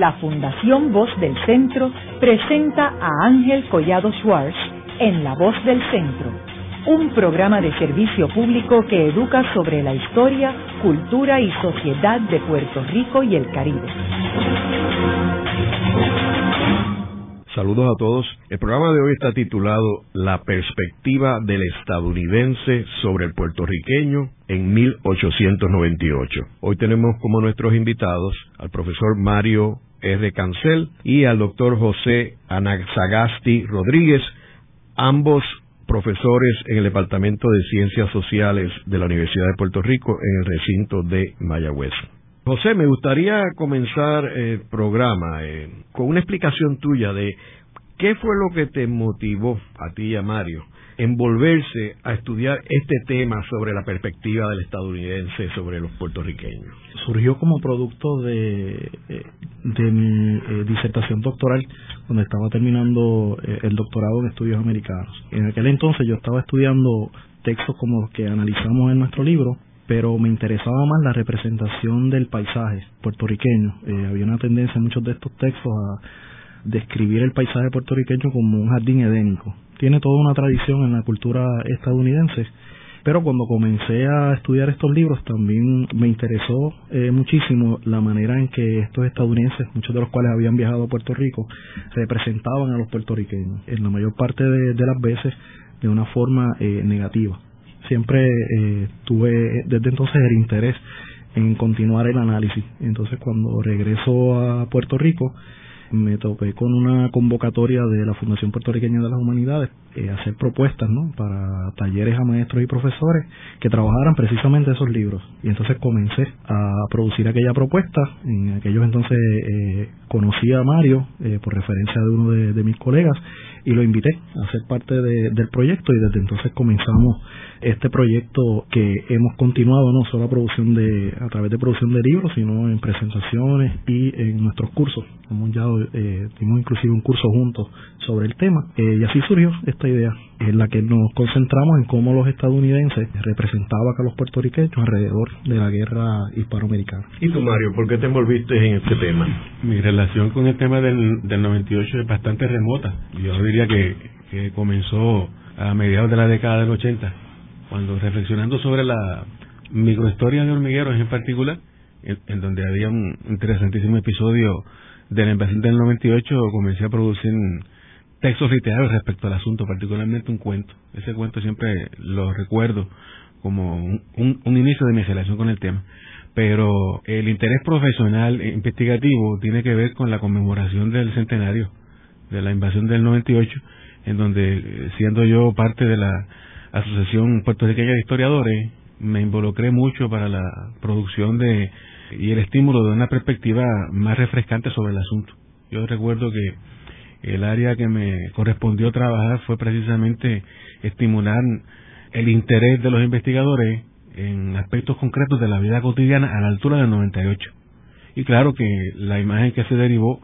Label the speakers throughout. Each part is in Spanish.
Speaker 1: la Fundación Voz del Centro presenta a Ángel Collado Schwartz en La Voz del Centro, un programa de servicio público que educa sobre la historia, cultura y sociedad de Puerto Rico y el Caribe.
Speaker 2: Saludos a todos. El programa de hoy está titulado La perspectiva del estadounidense sobre el puertorriqueño en 1898. Hoy tenemos como nuestros invitados al profesor Mario R. Cancel y al doctor José Anaxagasti Rodríguez, ambos profesores en el Departamento de Ciencias Sociales de la Universidad de Puerto Rico en el recinto de Mayagüez. José, me gustaría comenzar el programa eh, con una explicación tuya de qué fue lo que te motivó a ti y a Mario en volverse a estudiar este tema sobre la perspectiva del estadounidense sobre los puertorriqueños.
Speaker 3: Surgió como producto de, eh, de mi eh, disertación doctoral, donde estaba terminando el doctorado en estudios americanos. En aquel entonces yo estaba estudiando textos como los que analizamos en nuestro libro, pero me interesaba más la representación del paisaje puertorriqueño. Eh, había una tendencia en muchos de estos textos a describir el paisaje puertorriqueño como un jardín edénico. Tiene toda una tradición en la cultura estadounidense, pero cuando comencé a estudiar estos libros también me interesó eh, muchísimo la manera en que estos estadounidenses, muchos de los cuales habían viajado a Puerto Rico, representaban a los puertorriqueños, en la mayor parte de, las veces de una forma eh, negativa siempre eh, tuve desde entonces el interés en continuar el análisis. Entonces cuando regreso a Puerto Rico me topé con una convocatoria de la Fundación Puertorriqueña de las Humanidades eh, hacer propuestas ¿no? para talleres a maestros y profesores que trabajaran precisamente esos libros. Y entonces comencé a producir aquella propuesta. En aquellos entonces eh, conocí a Mario eh, por referencia de uno de mis colegas y lo invité a ser parte del proyecto y desde entonces comenzamos este proyecto que hemos continuado no solo a producción de a través de producción de libros sino en presentaciones y en nuestros cursos hemos ya eh, inclusive un curso juntos sobre el tema eh, y así surgió esta idea en la que nos concentramos en cómo los estadounidenses representaban a los puertorriqueños alrededor de la guerra hispanoamericana.
Speaker 2: ¿Y tú, Mario, por qué te envolviste en este tema?
Speaker 4: Mi relación con el tema del, del 98 es bastante remota. Yo diría que, que comenzó a mediados de la década del 80, cuando reflexionando sobre la microhistoria de hormigueros en particular, en, donde había un interesantísimo episodio de la invasión del 98, comencé a producir textos literarios respecto al asunto, particularmente un cuento. Ese cuento siempre lo recuerdo como un, un, inicio de mi relación con el tema. Pero el interés profesional investigativo tiene que ver con la conmemoración del centenario de la invasión del 98, en donde, siendo yo parte de la Asociación Puertorriqueña de Historiadores, me involucré mucho para la producción de y el estímulo de una perspectiva más refrescante sobre el asunto. Yo recuerdo que el área que me correspondió trabajar fue precisamente estimular el interés de los investigadores en aspectos concretos de la vida cotidiana a la altura del 98. Y claro que la imagen que se derivó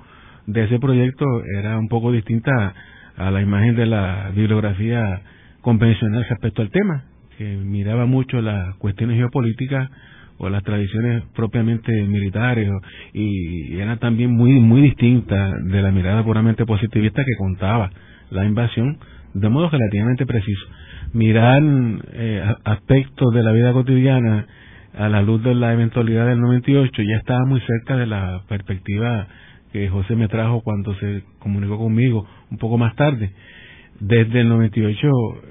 Speaker 4: de ese proyecto era un poco distinta a la imagen de la bibliografía convencional respecto al tema, que miraba mucho las cuestiones geopolíticas o las tradiciones propiamente militares y era también muy muy distinta de la mirada puramente positivista que contaba la invasión de modo relativamente preciso mirar eh, aspectos de la vida cotidiana a la luz de la eventualidad del 98 ya estaba muy cerca de la perspectiva que José me trajo cuando se comunicó conmigo un poco más tarde desde el 98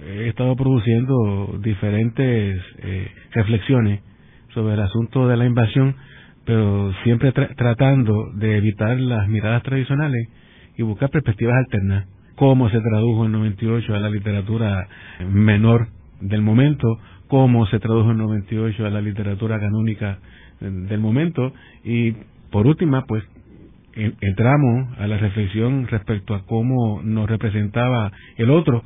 Speaker 4: he estado produciendo diferentes eh, reflexiones sobre el asunto de la invasión, pero siempre tratando de evitar las miradas tradicionales y buscar perspectivas alternas. Cómo se tradujo en 98 a la literatura menor del momento, cómo se tradujo en 98 a la literatura canónica del momento y por última, pues entramos a la reflexión respecto a cómo nos representaba el otro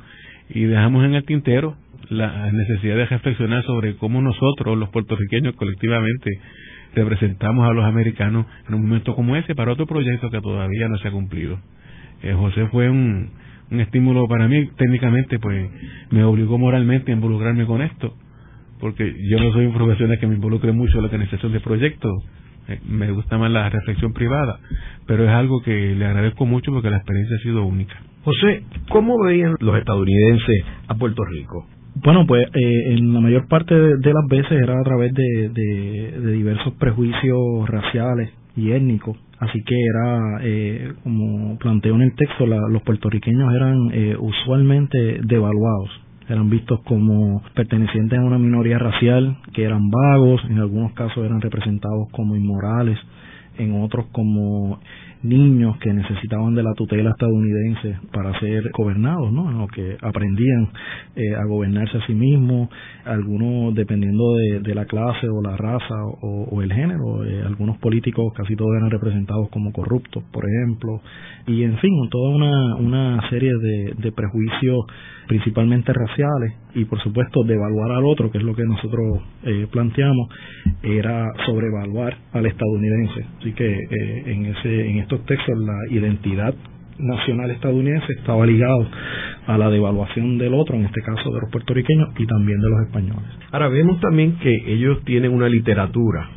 Speaker 4: y dejamos en el tintero la necesidad de reflexionar sobre cómo nosotros, los puertorriqueños, colectivamente representamos a los americanos en un momento como ese para otro proyecto que todavía no se ha cumplido. Eh, José fue un, un estímulo para mí, técnicamente, pues me obligó moralmente a involucrarme con esto, porque yo no soy un profesional que me involucre mucho en la organización de proyectos, eh, me gusta más la reflexión privada, pero es algo que le agradezco mucho porque la experiencia ha sido única.
Speaker 2: José, ¿cómo veían los estadounidenses a Puerto Rico?
Speaker 3: Bueno, pues eh, en la mayor parte de, las veces era a través de, de, diversos prejuicios raciales y étnicos. Así que era, eh, como planteo en el texto, los puertorriqueños eran eh, usualmente devaluados. Eran vistos como pertenecientes a una minoría racial, que eran vagos, en algunos casos eran representados como inmorales, en otros como niños que necesitaban de la tutela estadounidense para ser gobernados, ¿no? En que aprendían eh, a gobernarse a sí mismos, algunos dependiendo de, la clase o la raza o, el género, eh, algunos políticos casi todos eran representados como corruptos, por ejemplo, y en fin, toda una, una serie de, de prejuicios principalmente raciales y por supuesto devaluar al otro, que es lo que nosotros eh, planteamos, era sobrevaluar al estadounidense. Así que eh, en, ese, en estos textos la identidad nacional estadounidense estaba ligado a la devaluación del otro, en este caso de los puertorriqueños y también de los españoles.
Speaker 2: Ahora vemos también que ellos tienen una literatura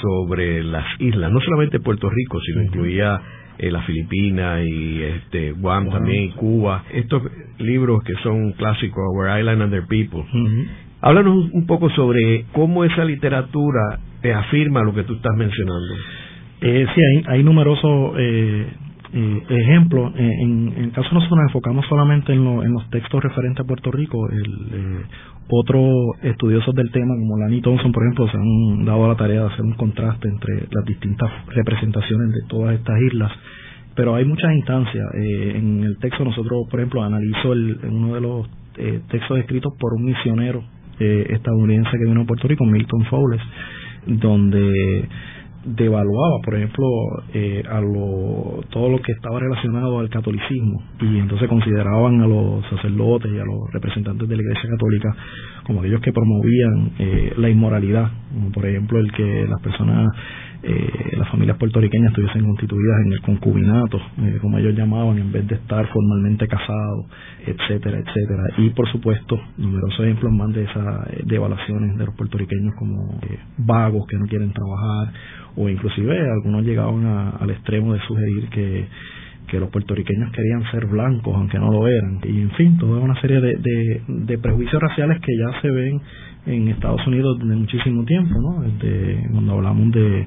Speaker 2: sobre las islas, no solamente Puerto Rico, sino incluía eh, las Filipinas y este Guam también, Cuba. Estos libros que son clásicos, Our Island and Their People. Háblanos un poco sobre cómo esa literatura te afirma lo que tú estás mencionando.
Speaker 3: Eh, sí, hay, hay numerosos eh, eh, ejemplos. Eh, en, en el caso nosotros nos enfocamos solamente en, en los textos referentes a Puerto Rico. El, otros estudiosos del tema, como Lani Thompson, por ejemplo, se han dado la tarea de hacer un contraste entre las distintas representaciones de todas estas islas. Pero hay muchas instancias. Eh, en el texto nosotros, por ejemplo, analizo el, uno de los eh, textos escritos por un misionero eh, estadounidense que vino a Puerto Rico, Milton Fowles, donde devaluaba, por ejemplo, eh, a lo, todo lo que estaba relacionado al catolicismo. Y entonces consideraban a los sacerdotes y a los representantes de la Iglesia Católica como aquellos que promovían eh, la inmoralidad, como por ejemplo el que las personas eh, las familias puertorriqueñas estuviesen constituidas en el concubinato, eh, como ellos llamaban, en vez de estar formalmente casados, etcétera, etcétera. Y por supuesto, numerosos ejemplos más de esas eh, devaluaciones de los puertorriqueños como vagos que no quieren trabajar, o inclusive algunos llegaban al extremo de sugerir que que los puertorriqueños querían ser blancos aunque no lo eran y en fin toda una serie de, de, de prejuicios raciales que ya se ven en Estados Unidos de muchísimo tiempo, ¿no? Desde cuando hablamos de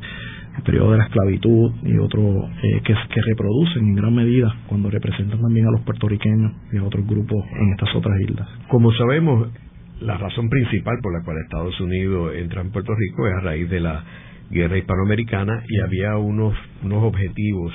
Speaker 3: el periodo de la esclavitud y otros eh, que, que reproducen en gran medida cuando representan también a los puertorriqueños y a otros grupos en estas otras islas.
Speaker 2: Como sabemos, la razón principal por la cual Estados Unidos entra en Puerto Rico es a raíz de la guerra hispanoamericana y había unos, unos objetivos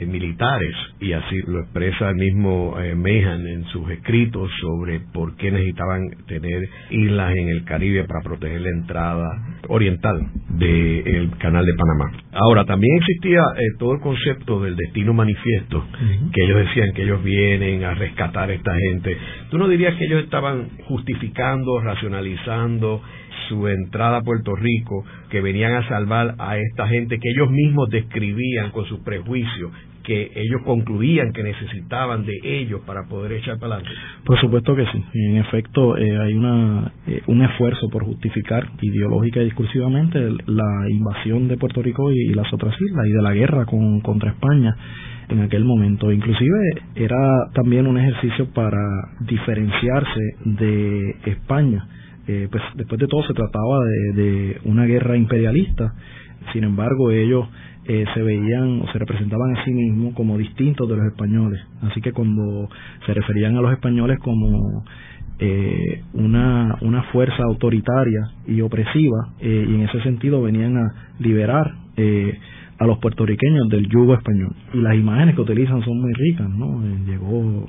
Speaker 2: eh, militares y así lo expresa el mismo eh, Mehan en sus escritos sobre por qué necesitaban tener islas en el Caribe para proteger la entrada oriental del canal de Panamá. Ahora, también existía eh, todo el concepto del destino manifiesto, que ellos decían que ellos vienen a rescatar a esta gente. ¿Tú no dirías que ellos estaban justificando, racionalizando su entrada a Puerto Rico, que venían a salvar a esta gente que ellos mismos describían con sus prejuicios que ellos concluían que necesitaban de ellos para poder echar para adelante.
Speaker 3: Por supuesto que sí. En efecto, eh, hay una, eh, un esfuerzo por justificar ideológica y discursivamente la invasión de Puerto Rico y, las otras islas y de la guerra con, contra España en aquel momento. Inclusive era también un ejercicio para diferenciarse de España. Eh, pues después de todo se trataba de, una guerra imperialista. Sin embargo, ellos eh, se veían o se representaban a sí mismos como distintos de los españoles. Así que cuando se referían a los españoles como eh, una, una fuerza autoritaria y opresiva, eh, y en ese sentido venían a liberar a los puertorriqueños del yugo español. Y las imágenes que utilizan son muy ricas, ¿no? llegó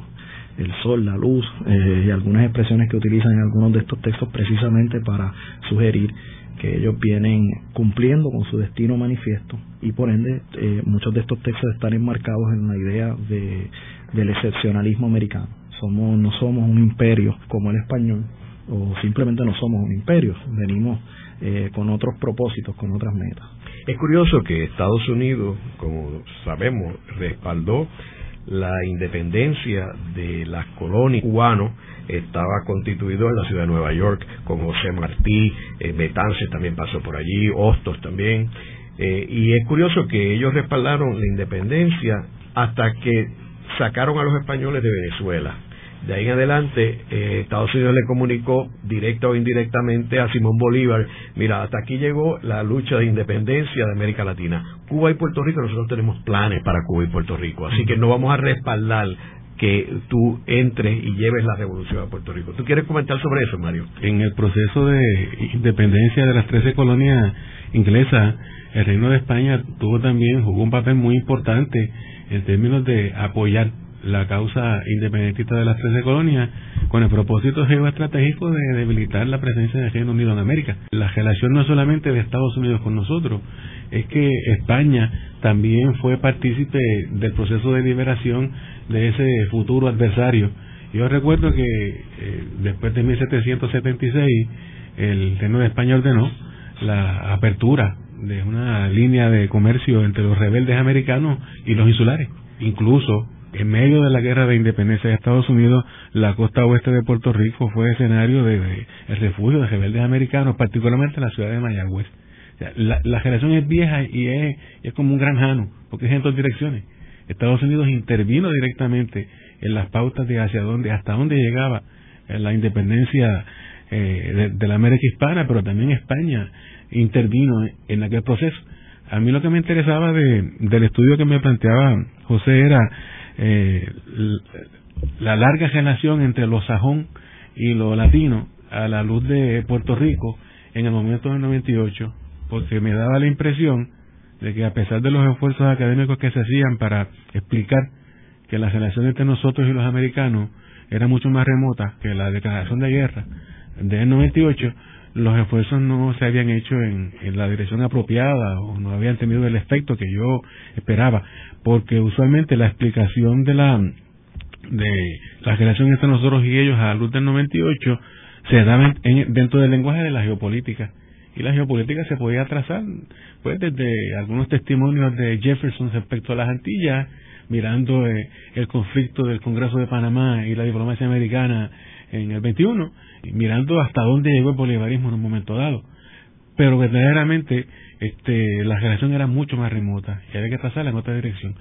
Speaker 3: el sol, la luz, y algunas expresiones que utilizan en algunos de estos textos precisamente para sugerir que ellos vienen cumpliendo con su destino manifiesto y por ende eh, muchos de estos textos están enmarcados en la idea de, del excepcionalismo americano. Somos, no somos un imperio como el español o simplemente no somos un imperio, venimos eh, con otros propósitos, con otras metas.
Speaker 2: Es curioso que Estados Unidos, como sabemos, respaldó la independencia de las colonias cubanos estaba constituido en la ciudad de Nueva York con José Martí, eh, también pasó por allí, Hostos también, Eh, y es curioso que ellos respaldaron la independencia hasta que sacaron a los españoles de Venezuela. De ahí en adelante, eh, Estados Unidos le comunicó directa o indirectamente a Simón Bolívar, mira, hasta aquí llegó la lucha de independencia de América Latina. Cuba y Puerto Rico, nosotros tenemos planes para Cuba y Puerto Rico, así que no vamos a respaldar que tú entres y lleves la revolución a Puerto Rico. ¿Tú quieres comentar sobre eso, Mario?
Speaker 4: En el proceso de independencia de las 13 colonias inglesas, el Reino de España tuvo también, jugó un papel muy importante en términos de apoyar la causa independentista de las 13 colonias con el propósito geoestratégico de debilitar la presencia de Reino Unido en América. La relación no solamente de Estados Unidos con nosotros, es que España también fue partícipe del proceso de liberación de ese futuro adversario. Yo recuerdo que eh, después de 1776 el Reino de España ordenó la apertura de una línea de comercio entre los rebeldes americanos y los insulares. Incluso en medio de la guerra de independencia de Estados Unidos, la costa oeste de Puerto Rico fue escenario de, el refugio de rebeldes americanos, particularmente la ciudad de Mayagüez. la, la, generación es vieja y es, es como un gran jano, porque es en dos direcciones. Estados Unidos intervino directamente en las pautas de hacia dónde, hasta dónde llegaba eh, la independencia eh, de, la América hispana, pero también España intervino en aquel proceso. A mí lo que me interesaba de, del estudio que me planteaba José era eh, la larga relación entre lo sajón y lo latino a la luz de Puerto Rico en el momento del 98, porque me daba la impresión de que a pesar de los esfuerzos académicos que se hacían para explicar que la relación entre nosotros y los americanos era mucho más remota que la declaración de guerra del 98, los esfuerzos no se habían hecho en, en, la dirección apropiada o no habían tenido el efecto que yo esperaba, porque usualmente la explicación de la de la relación entre nosotros y ellos a la luz del 98 se daba dentro del lenguaje de la geopolítica. Y la geopolítica se podía trazar pues desde algunos testimonios de Jefferson respecto a las Antillas mirando eh, el conflicto del Congreso de Panamá y la diplomacia americana en el 21 mirando hasta dónde llegó el bolivarismo en un momento dado pero verdaderamente este la relación era mucho más remota y había que trazarla en otra dirección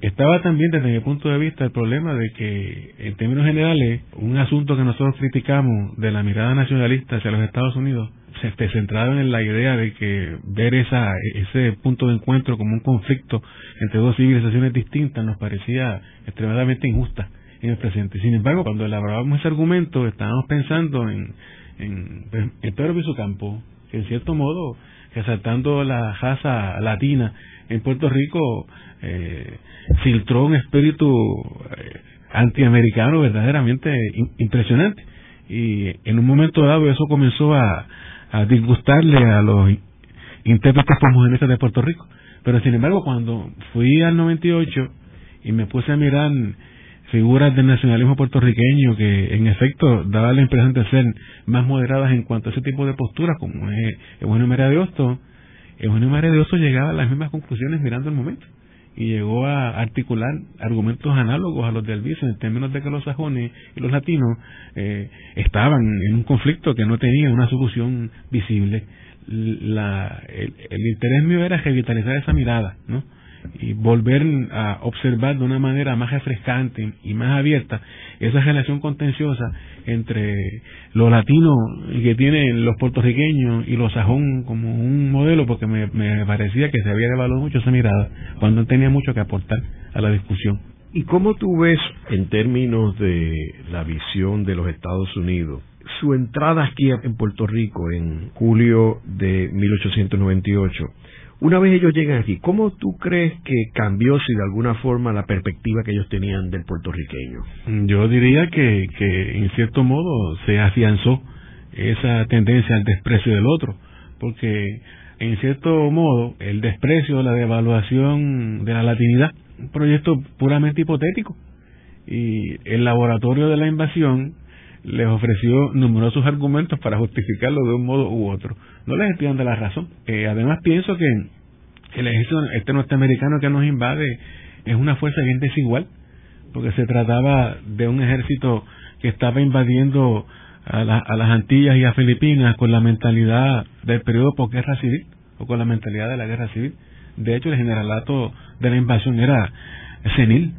Speaker 4: estaba también desde mi punto de vista el problema de que en términos generales un asunto que nosotros criticamos de la mirada nacionalista hacia los Estados Unidos se esté centrado en la idea de que ver esa ese punto de encuentro como un conflicto entre dos civilizaciones distintas nos parecía extremadamente injusta en el presente. Sin embargo, cuando elaborábamos ese argumento, estábamos pensando en, en, en Pedro Campo, que en cierto modo, resaltando la raza latina en Puerto Rico, eh, filtró un espíritu eh, antiamericano verdaderamente impresionante. Y en un momento dado eso comenzó a, disgustarle a los intérpretes homogenistas de Puerto Rico. Pero sin embargo, cuando fui al 98 y me puse a mirar figuras del nacionalismo puertorriqueño que en efecto daba la impresión de ser más moderadas en cuanto a ese tipo de posturas, como es Eugenio María de Hosto, Eugenio María de Hosto llegaba a las mismas conclusiones mirando el momento y llegó a articular argumentos análogos a los de Albizu en términos de que los sajones y los latinos eh, estaban en un conflicto que no tenía una solución visible. La, el interés mío era revitalizar esa mirada, ¿no? Y volver a observar de una manera más refrescante y más abierta esa relación contenciosa entre lo latino que tienen los puertorriqueños y los sajón como un modelo porque me, me parecía que se había devaluado mucho esa mirada cuando tenía mucho que aportar a la discusión.
Speaker 2: ¿Y cómo tú ves en términos de la visión de los Estados Unidos su entrada aquí en Puerto Rico en julio de 1898? Una vez ellos llegan aquí, ¿cómo tú crees que cambió, si de alguna forma, la perspectiva que ellos tenían del puertorriqueño?
Speaker 4: Yo diría que, que en cierto modo se afianzó esa tendencia al desprecio del otro, porque en cierto modo el desprecio, la devaluación de la latinidad, un proyecto puramente hipotético, y el laboratorio de la invasión les ofreció numerosos argumentos para justificarlo de un modo u otro. No les estoy dando la razón. Eh, además pienso que el ejército este norteamericano que nos invade es una fuerza bien desigual, porque se trataba de un ejército que estaba invadiendo a, a las Antillas y a Filipinas con la mentalidad del periodo posguerra civil. o con la mentalidad de la guerra civil. De hecho, el generalato de la invasión era senil,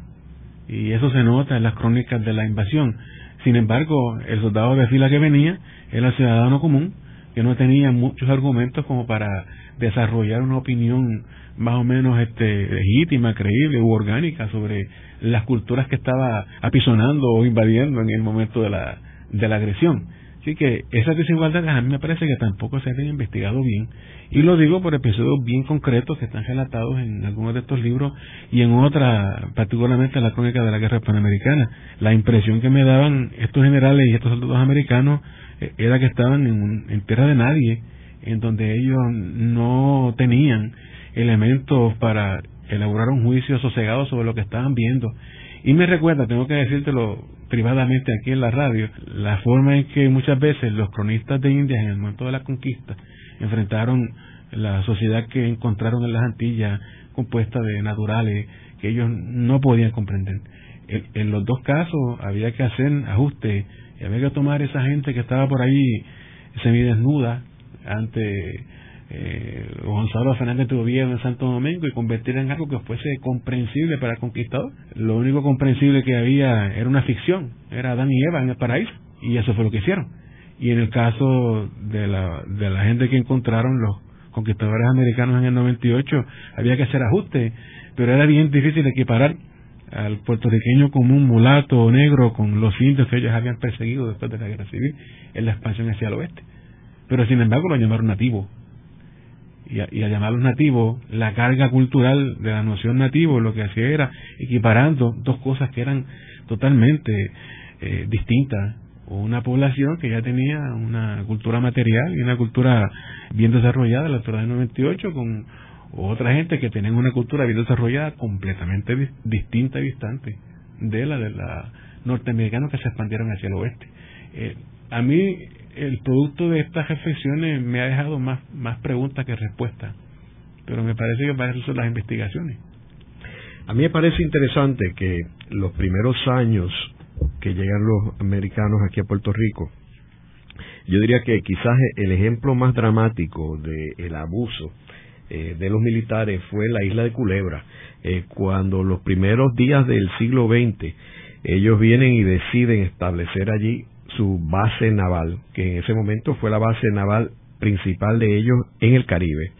Speaker 4: y eso se nota en las crónicas de la invasión. Sin embargo, el soldado de fila que venía era ciudadano común, que no tenía muchos argumentos como para desarrollar una opinión más o menos este, legítima, creíble u orgánica sobre las culturas que estaba apisonando o invadiendo en el momento de la, de la agresión. Así que esas desigualdades a mí me parece que tampoco se han investigado bien. Y lo digo por episodios bien concretos que están relatados en algunos de estos libros y en otras, particularmente en la crónica de la guerra panamericana. La impresión que me daban estos generales y estos soldados americanos eh, era que estaban en, en tierra de nadie, en donde ellos no tenían elementos para elaborar un juicio sosegado sobre lo que estaban viendo. Y me recuerda, tengo que decírtelo privadamente aquí en la radio, la forma en que muchas veces los cronistas de India en el momento de la conquista enfrentaron la sociedad que encontraron en las Antillas compuesta de naturales que ellos no podían comprender. En, los dos casos había que hacer ajustes y había que tomar esa gente que estaba por ahí semidesnuda ante eh, Gonzalo Fernández de gobierno en Santo Domingo y convertir en algo que fuese comprensible para el conquistador. Lo único comprensible que había era una ficción, era Adán y Eva en el paraíso, y eso fue lo que hicieron. Y en el caso de la, de la gente que encontraron los conquistadores americanos en el 98, había que hacer ajustes, pero era bien difícil equiparar al puertorriqueño como un mulato o negro con los indios que ellos habían perseguido después de la guerra civil en la expansión hacia el oeste. Pero sin embargo lo llamaron nativo y a, y a llamarlos nativos, la carga cultural de la noción nativo lo que hacía era equiparando dos cosas que eran totalmente eh, distintas. Una población que ya tenía una cultura material y una cultura bien desarrollada, la altura del 98, con otra gente que tenía una cultura bien desarrollada completamente distinta y distante de la de la norteamericanos que se expandieron hacia el oeste. Eh, a mí el producto de estas reflexiones me ha dejado más, más preguntas que respuestas, pero me parece que para eso son las investigaciones.
Speaker 2: A mí me parece interesante que los primeros años que llegan los americanos aquí a Puerto Rico, yo diría que quizás el ejemplo más dramático del abuso eh, de los militares fue la isla de Culebra, eh, cuando los primeros días del siglo XX ellos vienen y deciden establecer allí su base naval, que en ese momento fue la base naval principal de ellos en el Caribe.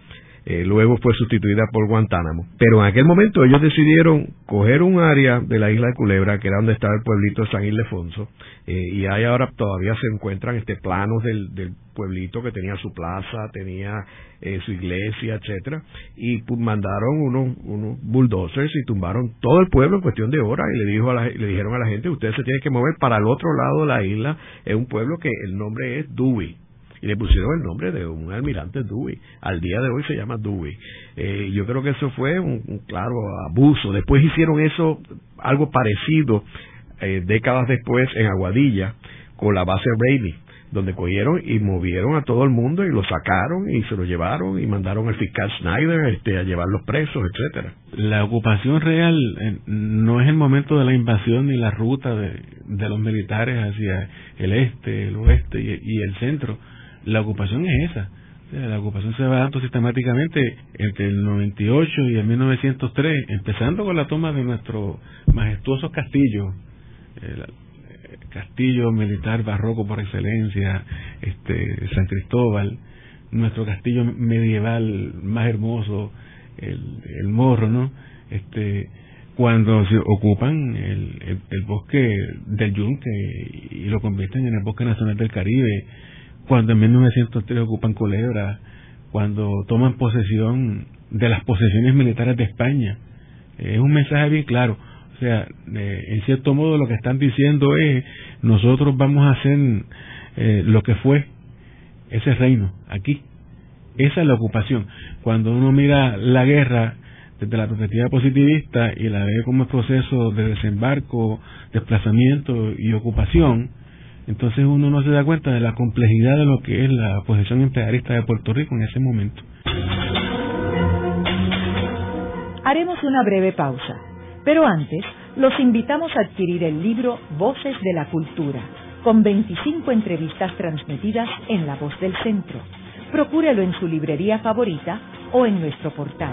Speaker 2: Eh, luego fue sustituida por Guantánamo. Pero en aquel momento ellos decidieron coger un área de la isla de Culebra, que era donde estaba el pueblito de San Ildefonso, eh, y ahí ahora todavía se encuentran este planos del, pueblito que tenía su plaza, tenía eh, su iglesia, etcétera, y mandaron unos, unos bulldozers y tumbaron todo el pueblo en cuestión de horas y le dijo a le dijeron a la gente, ustedes se tienen que mover para el otro lado de la isla, es un pueblo que el nombre es Dewey y le pusieron el nombre de un almirante Dewey. Al día de hoy se llama Dewey. Eh, yo creo que eso fue un, claro abuso. Después hicieron eso, algo parecido, eh, décadas después en Aguadilla, con la base Rayleigh donde cogieron y movieron a todo el mundo y lo sacaron y se lo llevaron y mandaron al fiscal Schneider este, a llevar los presos, etcétera.
Speaker 4: La ocupación real eh, no es el momento de la invasión ni la ruta de, de los militares hacia el este, el oeste y el centro la ocupación es esa. La ocupación se va dando sistemáticamente entre el 98 y el 1903, empezando con la toma de nuestro majestuoso castillo, el castillo militar barroco por excelencia, este San Cristóbal, nuestro castillo medieval más hermoso, el, el morro, ¿no? Este, cuando se ocupan el, el bosque del Yunque y lo convierten en el bosque nacional del Caribe, cuando en 1903 ocupan Culebra, cuando toman posesión de las posesiones militares de España. Es un mensaje bien claro. O sea, eh, en cierto modo lo que están diciendo es, nosotros vamos a hacer eh, lo que fue ese reino aquí. Esa es la ocupación. Cuando uno mira la guerra desde la perspectiva positivista y la ve como proceso de desembarco, desplazamiento y ocupación, entonces uno no se da cuenta de la complejidad de lo que es la posesión imperialista de Puerto Rico en ese momento.
Speaker 1: Haremos una breve pausa, pero antes los invitamos a adquirir el libro Voces de la Cultura, con 25 entrevistas transmitidas en La Voz del Centro. Procúrelo en su librería favorita o en nuestro portal.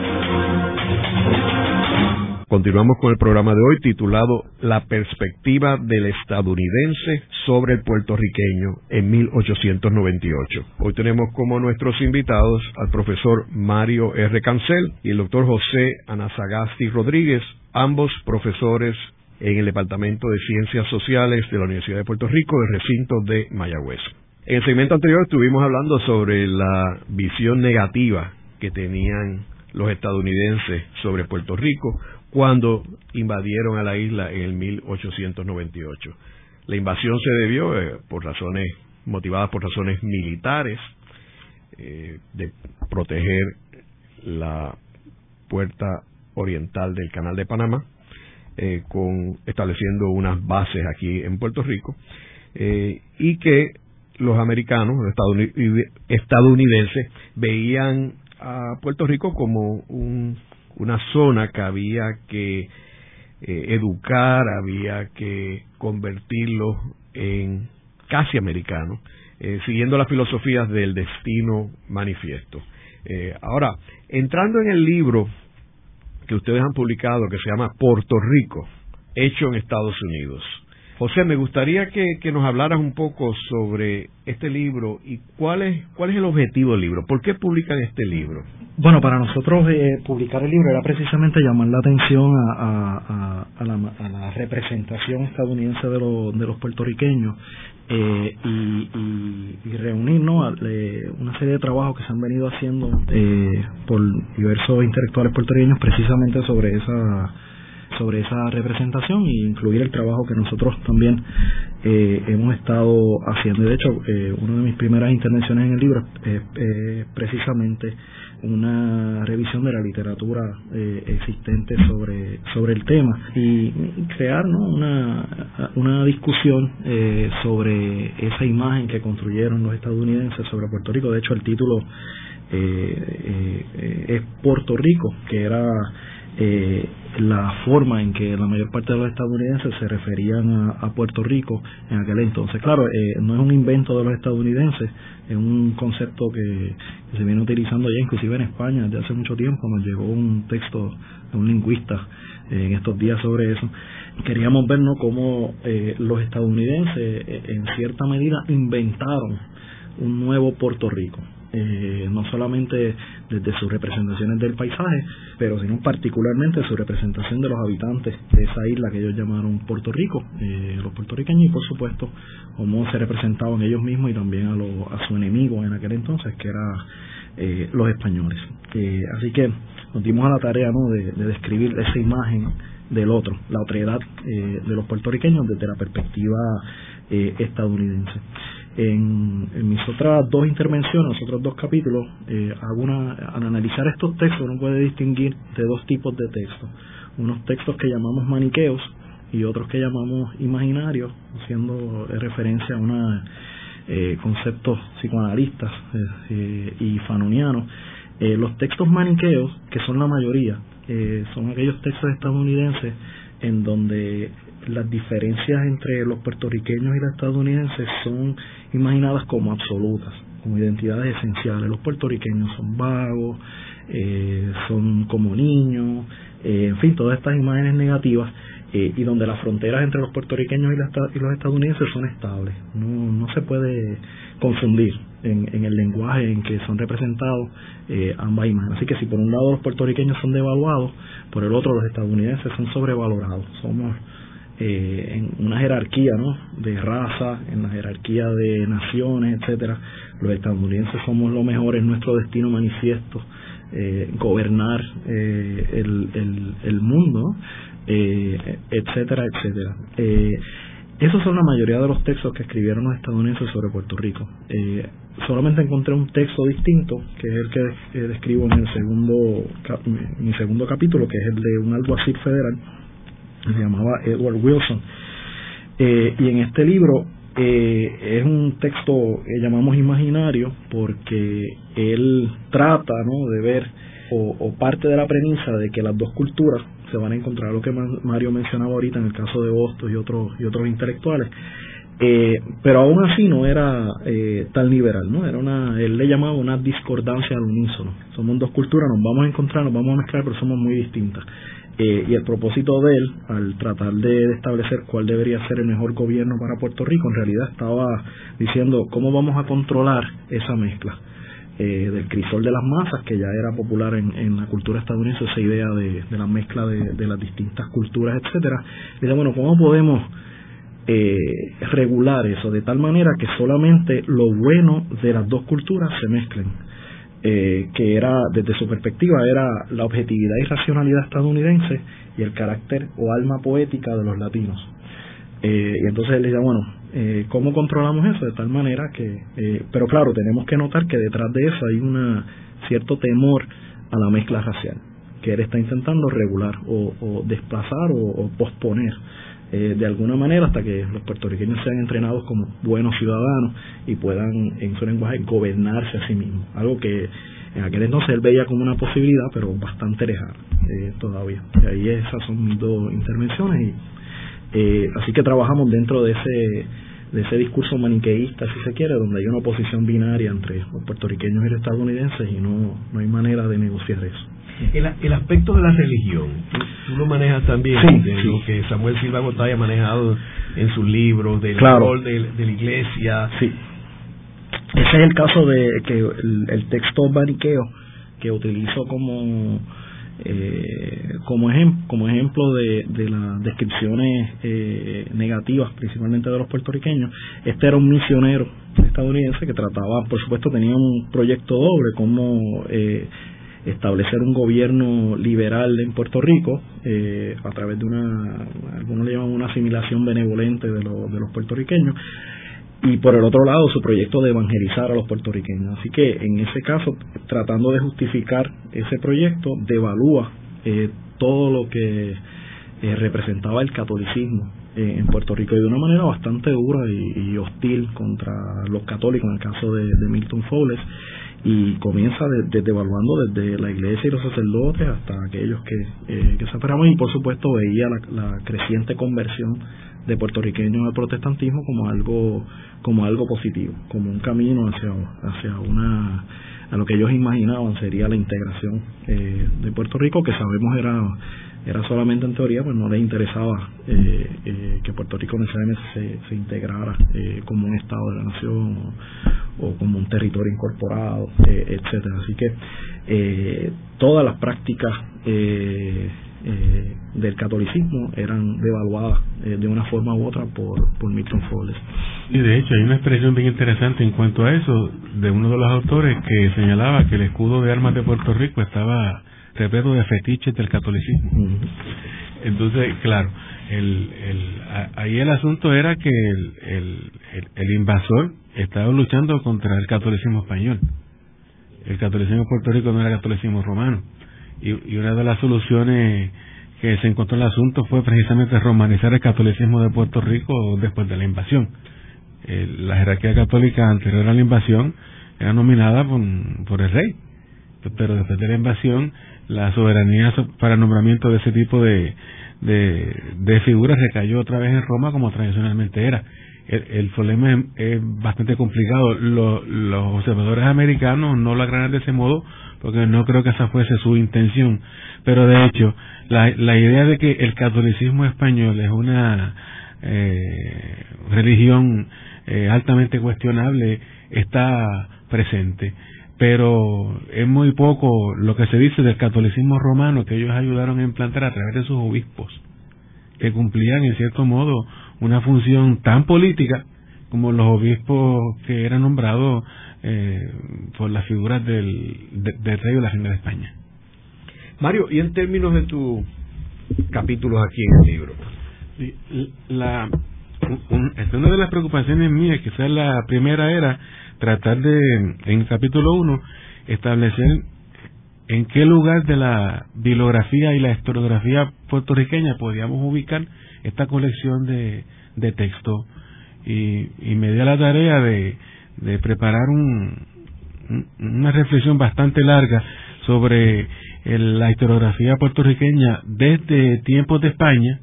Speaker 2: Continuamos con el programa de hoy titulado La perspectiva del estadounidense sobre el puertorriqueño en 1898. Hoy tenemos como nuestros invitados al profesor Mario R. Cancel y el doctor José Anasagasti Rodríguez, ambos profesores en el Departamento de Ciencias Sociales de la Universidad de Puerto Rico, del recinto de Mayagüez. En el segmento anterior estuvimos hablando sobre la visión negativa que tenían los estadounidenses sobre Puerto Rico, cuando invadieron a la isla en el 1898. La invasión se debió eh, por razones motivadas por razones militares eh, de proteger la puerta oriental del Canal de Panamá, eh, con estableciendo unas bases aquí en Puerto Rico y que los americanos, estadounidenses, veían a Puerto Rico como un una zona que había que eh, educar, había que convertirlo en casi americano, eh, siguiendo las filosofías del destino manifiesto. Eh, ahora, entrando en el libro que ustedes han publicado que se llama Puerto Rico, hecho en Estados Unidos, José, me gustaría que, nos hablaras un poco sobre este libro y cuál es, cuál es el objetivo del libro. ¿Por qué publican este libro?
Speaker 3: Bueno, para nosotros eh, publicar el libro era precisamente llamar la atención a, la, representación estadounidense de, de los puertorriqueños eh, y, reunirnos una serie de trabajos que se han venido haciendo eh, por diversos intelectuales puertorriqueños precisamente sobre esa sobre esa representación e incluir el trabajo que nosotros también eh, hemos estado haciendo. De hecho, eh, una de mis primeras intervenciones en el libro es precisamente una revisión de la literatura eh, existente sobre, sobre el tema y crear una, una discusión sobre esa imagen que construyeron los estadounidenses sobre Puerto Rico. De hecho, el título es Puerto Rico, que era eh, la forma en que la mayor parte de los estadounidenses se referían a, Puerto Rico en aquel entonces. Claro, eh, no es un invento de los estadounidenses, es un concepto que, se viene utilizando ya inclusive en España desde hace mucho tiempo. Nos llegó un texto de un lingüista eh, en estos días sobre eso. Queríamos ver ¿no? cómo eh, los estadounidenses en cierta medida inventaron un nuevo Puerto Rico eh, no solamente desde sus representaciones del paisaje, pero sino particularmente su representación de los habitantes de esa isla que ellos llamaron Puerto Rico, eh, los puertorriqueños y por supuesto cómo se representaban ellos mismos y también a, a su enemigo en aquel entonces que era eh, los españoles. así que nos dimos a la tarea ¿no? de, de describir esa imagen del otro, la otredad de los puertorriqueños desde la perspectiva estadounidense. En, mis otras dos intervenciones, los otros dos capítulos, eh, al analizar estos textos uno puede distinguir de dos tipos de textos. Unos textos que llamamos maniqueos y otros que llamamos imaginarios, haciendo referencia a unos eh, conceptos psicoanalistas eh, y fanonianos. los textos maniqueos, que son la mayoría, son aquellos textos estadounidenses en donde las diferencias entre los puertorriqueños y los estadounidenses son imaginadas como absolutas, como identidades esenciales. Los puertorriqueños son vagos, eh, son como niños, eh, en fin, todas estas imágenes negativas eh, y donde las fronteras entre los puertorriqueños y, los estadounidenses son estables. No, no se puede confundir en, el lenguaje en que son representados ambas imágenes. Así que si por un lado los puertorriqueños son devaluados, por el otro los estadounidenses son sobrevalorados. Somos eh, en una jerarquía ¿no? de raza, en la jerarquía de naciones, etcétera. Los estadounidenses somos lo mejor, es nuestro destino manifiesto, eh, gobernar eh, el, el, el, mundo, eh, etcétera, etcétera. esos son la mayoría de los textos que escribieron los estadounidenses sobre Puerto Rico. solamente encontré un texto distinto, que es el que eh, describo en el segundo, mi segundo capítulo, que es el de un alguacil federal, que se llamaba Edward Wilson. Eh, y en este libro eh, es un texto que llamamos imaginario porque él trata ¿no? de ver o, o, parte de la premisa de que las dos culturas se van a encontrar, lo que Mario mencionaba ahorita en el caso de Hostos y otros, y otros intelectuales, eh, pero aún así no era eh, tan liberal, ¿no? Era una, él le llamaba una discordancia al unísono. Somos dos culturas, nos vamos a encontrar, nos vamos a mezclar, pero somos muy distintas. Eh, y el propósito de él, al tratar de establecer cuál debería ser el mejor gobierno para Puerto Rico, en realidad estaba diciendo cómo vamos a controlar esa mezcla eh, del crisol de las masas, que ya era popular en, la cultura estadounidense, esa idea de, la mezcla de, las distintas culturas, etcétera. Dice, bueno, ¿cómo podemos eh, regular eso de tal manera que solamente lo bueno de las dos culturas se mezclen. Eh, que era, desde su perspectiva, era la objetividad y racionalidad estadounidense y el carácter o alma poética de los latinos. Eh, y entonces él decía, bueno, eh, ¿cómo controlamos eso? De tal manera que, eh, pero claro, tenemos que notar que detrás de eso hay un cierto temor a la mezcla racial, que él está intentando regular o, o desplazar o, posponer eh, de alguna manera hasta que los puertorriqueños sean entrenados como buenos ciudadanos y puedan en su lenguaje gobernarse a sí mismos. Algo que en aquel entonces él veía como una posibilidad, pero bastante lejana eh, todavía. Y ahí esas son dos intervenciones. y eh, Así que trabajamos dentro de ese de ese discurso maniqueísta, si se quiere, donde hay una oposición binaria entre los puertorriqueños y los estadounidenses y no, no hay manera de negociar eso.
Speaker 2: El, el aspecto de la religión, tú, lo manejas también, de lo que Samuel Silva Gotay ha manejado en sus libros, del rol de, la iglesia.
Speaker 3: Sí. Ese es el caso de que el, texto maniqueo que utilizo como eh, como, ejemplo, como ejemplo de, de las descripciones eh, negativas, principalmente de los puertorriqueños, este era un misionero estadounidense que trataba, por supuesto, tenía un proyecto doble, como eh, establecer un gobierno liberal en Puerto Rico eh, a través de una, algunos le llaman una asimilación benevolente de, de los puertorriqueños, y por el otro lado su proyecto de evangelizar a los puertorriqueños. Así que en ese caso, tratando de justificar ese proyecto, devalúa eh, todo lo que eh, representaba el catolicismo en Puerto Rico y de una manera bastante dura y, hostil contra los católicos, en el caso de, Milton Fowles y comienza desde evaluando desde la iglesia y los sacerdotes hasta aquellos que, eh, que se y por supuesto veía la, creciente conversión de puertorriqueños al protestantismo como algo como algo positivo como un camino hacia hacia una a lo que ellos imaginaban sería la integración eh, de Puerto Rico que sabemos era era solamente en teoría, pues no les interesaba eh, eh, que Puerto Rico se, se integrara eh, como un Estado de la Nación o, como un territorio incorporado, etcétera. Así que todas las prácticas del catolicismo eran devaluadas de una forma u otra por, por Milton Fowles.
Speaker 4: Y de hecho hay una expresión bien interesante en cuanto a eso de uno de los autores que señalaba que el escudo de armas de Puerto Rico estaba repleto de fetiches del catolicismo. Entonces, claro, el, el, ahí el asunto era que el, el, el, invasor estaba luchando contra el catolicismo español. El catolicismo de Puerto Rico no era catolicismo romano. Y, y una de las soluciones que se encontró en el asunto fue precisamente romanizar el catolicismo de Puerto Rico después de la invasión. la jerarquía católica anterior a la invasión era nominada por, por el rey, pero después de la invasión la soberanía para el nombramiento de ese tipo de, de, figuras recayó otra vez en Roma como tradicionalmente era. El, problema es, bastante complicado. los observadores americanos no lo agranan de ese modo porque no creo que esa fuese su intención. Pero de hecho, la, la idea de que el catolicismo español es una eh, religión eh, altamente cuestionable está presente pero es muy poco lo que se dice del catolicismo romano que ellos ayudaron a implantar a través de sus obispos, que cumplían en cierto modo una función tan política como los obispos que eran nombrados eh, por las figuras del, del rey de la reina de España.
Speaker 2: Mario, y en términos de tus capítulos aquí en el libro,
Speaker 4: la, una de las preocupaciones mías, quizás la primera era tratar de, en el capítulo 1, establecer en qué lugar de la bibliografía y la historiografía puertorriqueña podíamos ubicar esta colección de, de textos y, me dio la tarea de, de preparar un, una reflexión bastante larga sobre la historiografía puertorriqueña desde tiempos de España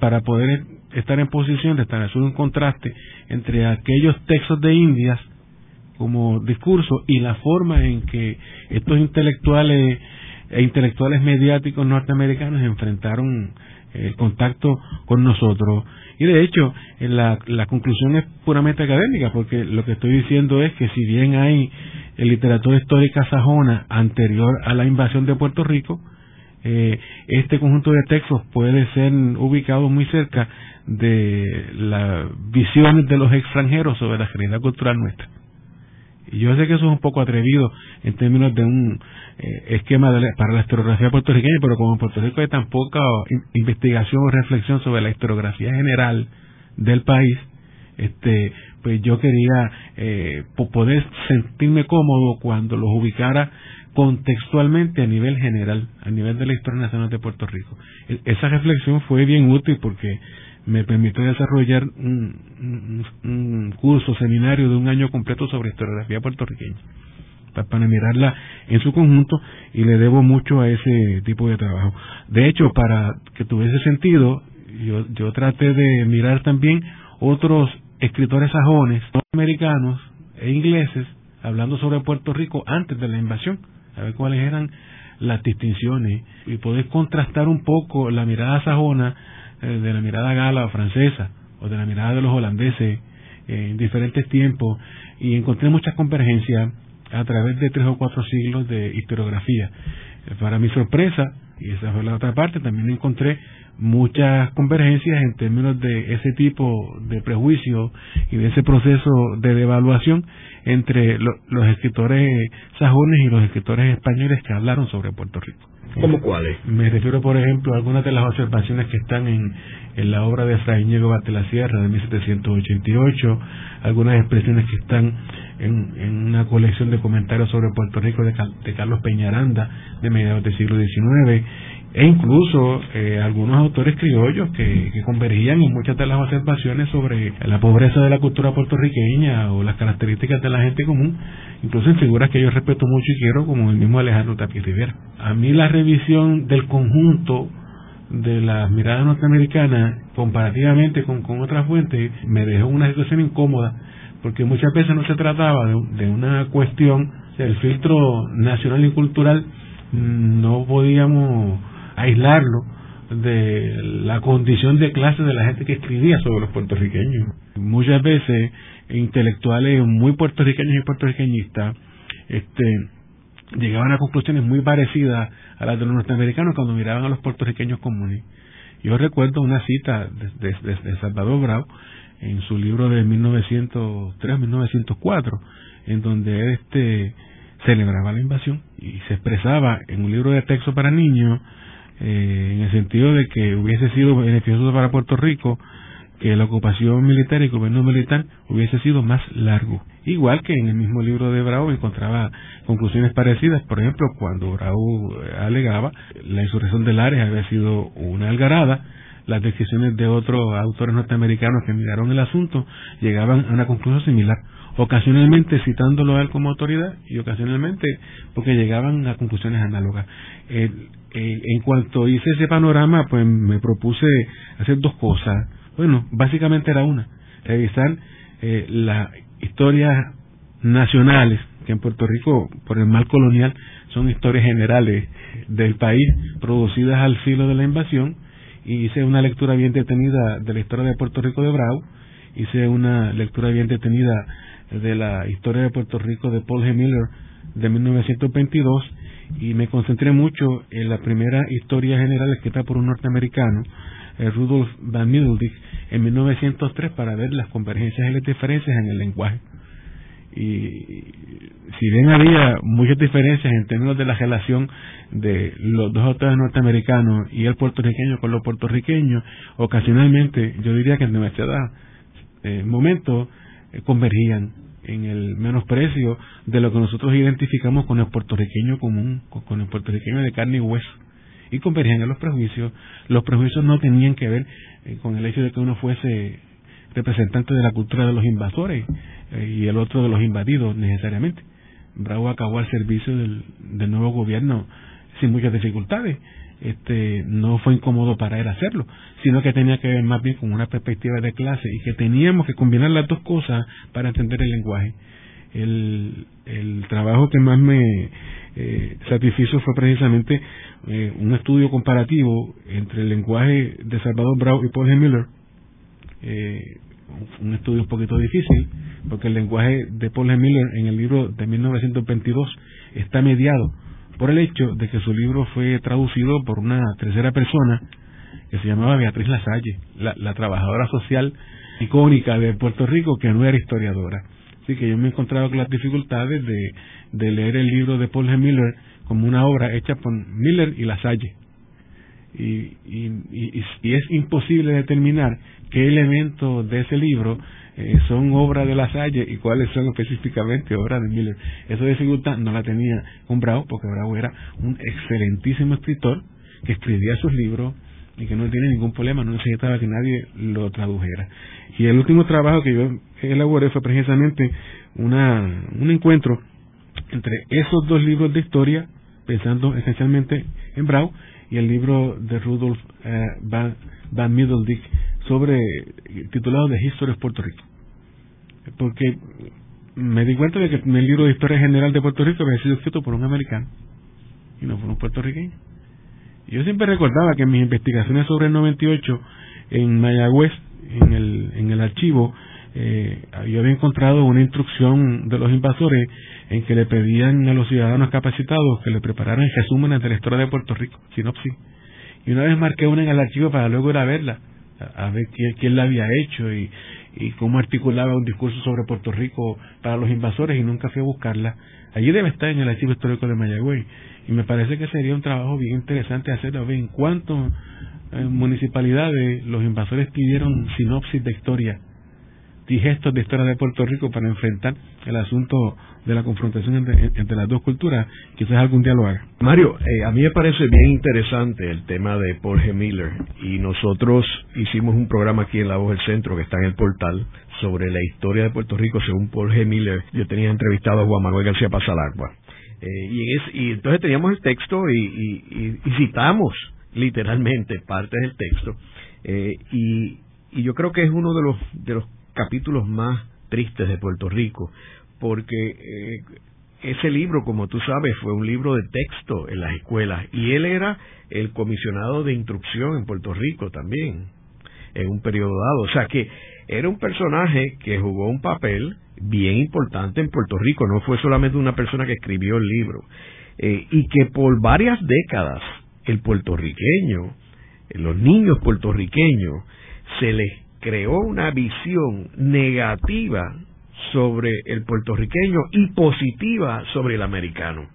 Speaker 4: para poder estar en posición de establecer un contraste entre aquellos textos de Indias como discurso y la forma en que estos intelectuales e intelectuales mediáticos norteamericanos enfrentaron el contacto con nosotros. Y de hecho, la, la conclusión es puramente académica, porque lo que estoy diciendo es que si bien hay literatura histórica sajona anterior a la invasión de Puerto Rico, eh, este conjunto de textos puede ser ubicado muy cerca de las visiones de los extranjeros sobre la realidad cultural nuestra. Yo sé que eso es un poco atrevido en términos de un eh, esquema para la historiografía puertorriqueña, pero como en Puerto Rico hay tan poca investigación o reflexión sobre la historiografía general del país, este, pues yo quería eh, poder sentirme cómodo cuando los ubicara contextualmente a nivel general, a nivel de la historia nacional de Puerto Rico. E, esa reflexión fue bien útil porque me permitió desarrollar un, curso, seminario de un año completo sobre historiografía puertorriqueña, para, mirarla en su conjunto y le debo mucho a ese tipo de trabajo. De hecho, para que tuviese sentido, yo, yo traté de mirar también otros escritores sajones, americanos e ingleses, hablando sobre Puerto Rico antes de la invasión, a ver cuáles eran las distinciones y poder contrastar un poco la mirada sajona de la mirada gala o francesa o de la mirada de los holandeses en diferentes tiempos y encontré muchas convergencias a través de tres o cuatro siglos de historiografía. Para mi sorpresa, y esa fue la otra parte, también encontré muchas convergencias en términos de ese tipo de prejuicio y de ese proceso de devaluación entre los escritores sajones y los escritores españoles que hablaron sobre Puerto Rico.
Speaker 2: ¿Cómo cuáles?
Speaker 4: Me refiero, por ejemplo, a algunas de las observaciones que están en, en la obra de Fray la Sierra de 1788, algunas expresiones que están en, en, una colección de comentarios sobre Puerto Rico de, de Carlos Peñaranda de mediados del siglo XIX, e incluso eh, algunos autores criollos que, convergían en muchas de las observaciones sobre la pobreza de la cultura puertorriqueña o las características de la gente común, incluso en figuras que yo respeto mucho y quiero, como el mismo Alejandro Tapia Rivera. A mí la revisión del conjunto de las miradas norteamericanas comparativamente con, con otras fuentes me dejó una situación incómoda porque muchas veces no se trataba de, de una cuestión, el filtro nacional y cultural mm, no podíamos aislarlo de la condición de clase de la gente que escribía sobre los puertorriqueños. Muchas veces intelectuales muy puertorriqueños y puertorriqueñistas este, llegaban a conclusiones muy parecidas a las de los norteamericanos cuando miraban a los puertorriqueños comunes. Yo recuerdo una cita de, Salvador Bravo en su libro de 1903-1904, en donde él este, celebraba la invasión y se expresaba en un libro de texto para niños eh, en el sentido de que hubiese sido beneficioso para Puerto Rico que la ocupación militar y el gobierno militar hubiese sido más largo. Igual que en el mismo libro de Bravo encontraba conclusiones parecidas, por ejemplo, cuando Bravo alegaba la insurrección de Lares había sido una algarada, las decisiones de otros autores norteamericanos que miraron el asunto llegaban a una conclusión similar, ocasionalmente citándolo a él como autoridad y ocasionalmente porque llegaban a conclusiones análogas. Eh, en cuanto hice ese panorama, pues me propuse hacer dos cosas. Bueno, básicamente era una, revisar eh, las historias nacionales, que en Puerto Rico, por el mal colonial, son historias generales del país, producidas al filo de la invasión, y hice una lectura bien detenida de la historia de Puerto Rico de Bravo, hice una lectura bien detenida de la historia de Puerto Rico de Paul G. Miller de 1922 y me concentré mucho en la primera historia general escrita por un norteamericano, eh, Rudolf Van Middeldick, en 1903 para ver las convergencias y las diferencias en el lenguaje. Y si bien había muchas diferencias en términos de la relación de los dos autores norteamericanos y el puertorriqueño con los puertorriqueños, ocasionalmente yo diría que en demasiados eh, momentos eh, convergían en el menosprecio de lo que nosotros identificamos con el puertorriqueño común, con el puertorriqueño de carne y hueso. Y convergían en los prejuicios. Los prejuicios no tenían que ver eh, con el hecho de que uno fuese representante de la cultura de los invasores eh, y el otro de los invadidos necesariamente. Bravo acabó al servicio del, del nuevo gobierno sin muchas dificultades este, no fue incómodo para él hacerlo, sino que tenía que ver más bien con una perspectiva de clase y que teníamos que combinar las dos cosas para entender el lenguaje. El, trabajo que más me eh, satisfizo fue precisamente eh, un estudio comparativo entre el lenguaje de Salvador Brau y Paul. Miller. Eh, un estudio un poquito difícil, porque el lenguaje de Paul. Miller en el libro de 1922 está mediado por el hecho de que su libro fue traducido por una tercera persona que se llamaba Beatriz Lasalle, la, trabajadora social icónica de Puerto Rico que no era historiadora. Así que yo me he encontrado con las dificultades de, leer el libro de Paul G. Miller como una obra hecha por Miller y Lasalle. Y, y, es imposible determinar qué elementos de ese libro eh, son obras de La Salle y cuáles son específicamente obras de Miller. Esa dificultad no la tenía con Bravo, porque Bravo era un excelentísimo escritor que escribía sus libros y que no tiene ningún problema, no necesitaba que nadie lo tradujera. Y el último trabajo que yo elaboré fue precisamente una, un encuentro entre esos dos libros de historia, pensando esencialmente en Brau, y el libro de Rudolf eh, Van, Van sobre titulado The History of Puerto Rico. Porque me di cuenta de que el libro de historia general de Puerto Rico había sido escrito por un americano y no por un puertorriqueño. Yo siempre recordaba que en mis investigaciones sobre el 98 en Mayagüez, en el, en el archivo, eh, yo había encontrado una instrucción de los invasores en que le pedían a los ciudadanos capacitados que le prepararan resúmenes de la historia de Puerto Rico, sinopsis. Y una vez marqué una en el archivo para luego ir a verla a, ver quién, la había hecho y, y cómo articulaba un discurso sobre Puerto Rico para los invasores y nunca fui a buscarla. Allí debe estar en el archivo histórico de Mayagüey y me parece que sería un trabajo bien interesante hacerlo. A ver en cuántas eh, municipalidades los invasores pidieron sinopsis de historia y gestos de historia de Puerto Rico para enfrentar el asunto de la confrontación entre, las dos culturas, quizás algún día haga.
Speaker 2: Mario, eh, a mí me parece bien interesante el tema de Paul G. Miller y nosotros hicimos un programa aquí en La Voz del Centro que está en el portal sobre la historia de Puerto Rico según Paul G. Miller. Yo tenía entrevistado a Juan Manuel García Pasalagua. Eh, y, y, entonces teníamos el texto y, citamos literalmente partes del texto. Eh, y, y yo creo que es uno de los, de los capítulos más tristes de Puerto Rico, porque eh, ese libro, como tú sabes, fue un libro de texto en las escuelas y él era el comisionado de instrucción en Puerto Rico también, en un periodo dado. O sea que era un personaje que jugó un papel bien importante en Puerto Rico, no fue solamente una persona que escribió el libro, eh, y que por varias décadas el puertorriqueño, los niños puertorriqueños, se les creó una visión negativa sobre el puertorriqueño y positiva sobre el americano,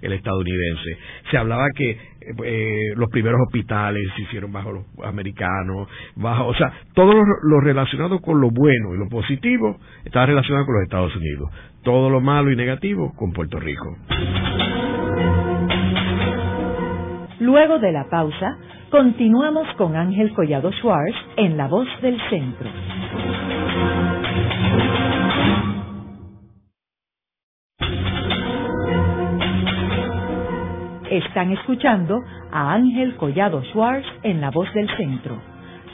Speaker 2: el estadounidense. Se hablaba que eh, los primeros hospitales se hicieron bajo los americanos, bajo, o sea, todo lo, relacionado con lo bueno y lo positivo estaba relacionado con los Estados Unidos. Todo lo malo y negativo con Puerto Rico.
Speaker 1: Luego de la pausa, continuamos con Ángel Collado Schwartz en La Voz del Centro. Están escuchando a Ángel Collado Schwartz en La Voz del Centro.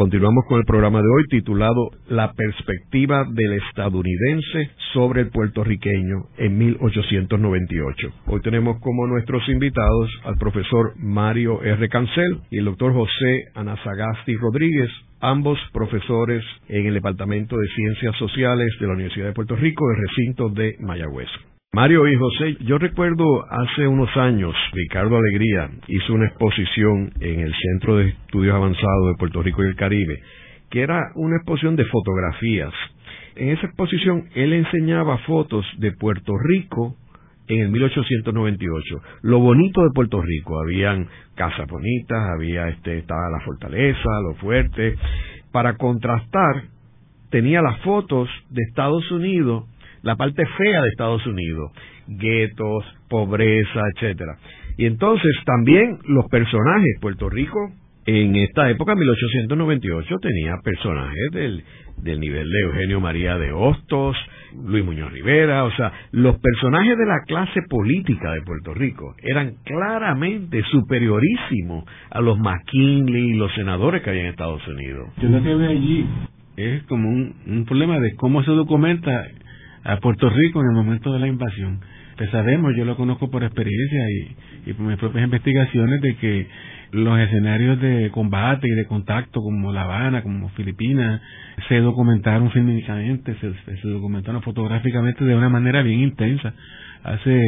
Speaker 2: Continuamos con el programa de hoy titulado La perspectiva del estadounidense sobre el puertorriqueño en 1898. Hoy tenemos como nuestros invitados al profesor Mario R. Cancel y el doctor José Anasagasti Rodríguez, ambos profesores en el Departamento de Ciencias Sociales de la Universidad de Puerto Rico, del recinto de Mayagüez. Mario y José, yo recuerdo hace unos años, Ricardo Alegría hizo una exposición en el Centro de Estudios Avanzados de Puerto Rico y el Caribe que era una exposición de fotografías. En esa exposición él enseñaba fotos de Puerto Rico en el 1898. Lo bonito de Puerto Rico, habían casas bonitas, había este, estaba la fortaleza, lo fuerte. Para contrastar, tenía las fotos de Estados Unidos, la parte fea de Estados Unidos, guetos, pobreza, etcétera. Y entonces también los personajes, Puerto Rico en esta época, 1898, tenía personajes del, del nivel de Eugenio María de Hostos, Luis Muñoz Rivera, o sea, los personajes de la clase política de Puerto Rico eran claramente superiorísimos a los McKinley y los senadores que había en Estados Unidos.
Speaker 4: Yo lo que veo allí es como un, un problema de cómo se documenta a Puerto Rico en el momento de la invasión. Pues sabemos, yo lo conozco por experiencia y, por mis propias investigaciones, de que los escenarios de combate y de contacto como La Habana, como Filipinas, se documentaron fílmicamente, se, se documentaron fotográficamente de una manera bien intensa. Hace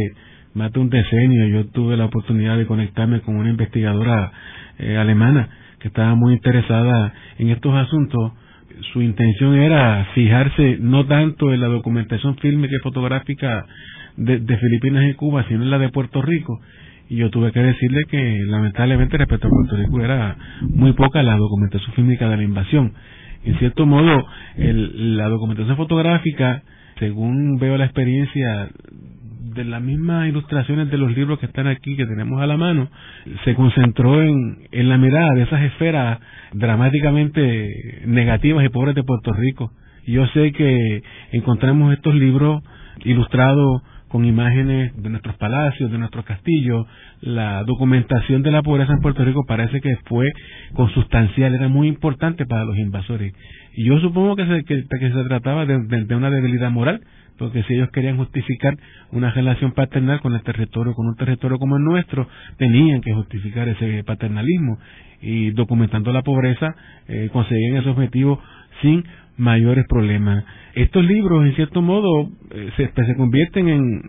Speaker 4: más de un decenio yo tuve la oportunidad de conectarme con una investigadora eh, alemana que estaba muy interesada en estos asuntos. Su intención era fijarse no tanto en la documentación fílmica y fotográfica de, de Filipinas y Cuba, sino en la de Puerto Rico y yo tuve que decirle que lamentablemente respecto a Puerto Rico era muy poca la documentación fílmica de la invasión. En cierto modo, el, la documentación fotográfica, según veo la experiencia de las mismas ilustraciones de los libros que están aquí, que tenemos a la mano, se concentró en, en la mirada de esas esferas dramáticamente negativas y pobres de Puerto Rico. Yo sé que encontramos estos libros ilustrados con imágenes de nuestros palacios, de nuestros castillos. La documentación de la pobreza en Puerto Rico parece que fue consustancial, era muy importante para los invasores. Y yo supongo que se, que, se trataba de, una debilidad moral, porque si ellos querían justificar una relación paternal con el territorio, con un territorio como el nuestro, tenían que justificar ese paternalismo. Y documentando la pobreza, eh, conseguían ese objetivo sin mayores problemas. Estos libros, en cierto modo, eh, se, pues, se convierten en,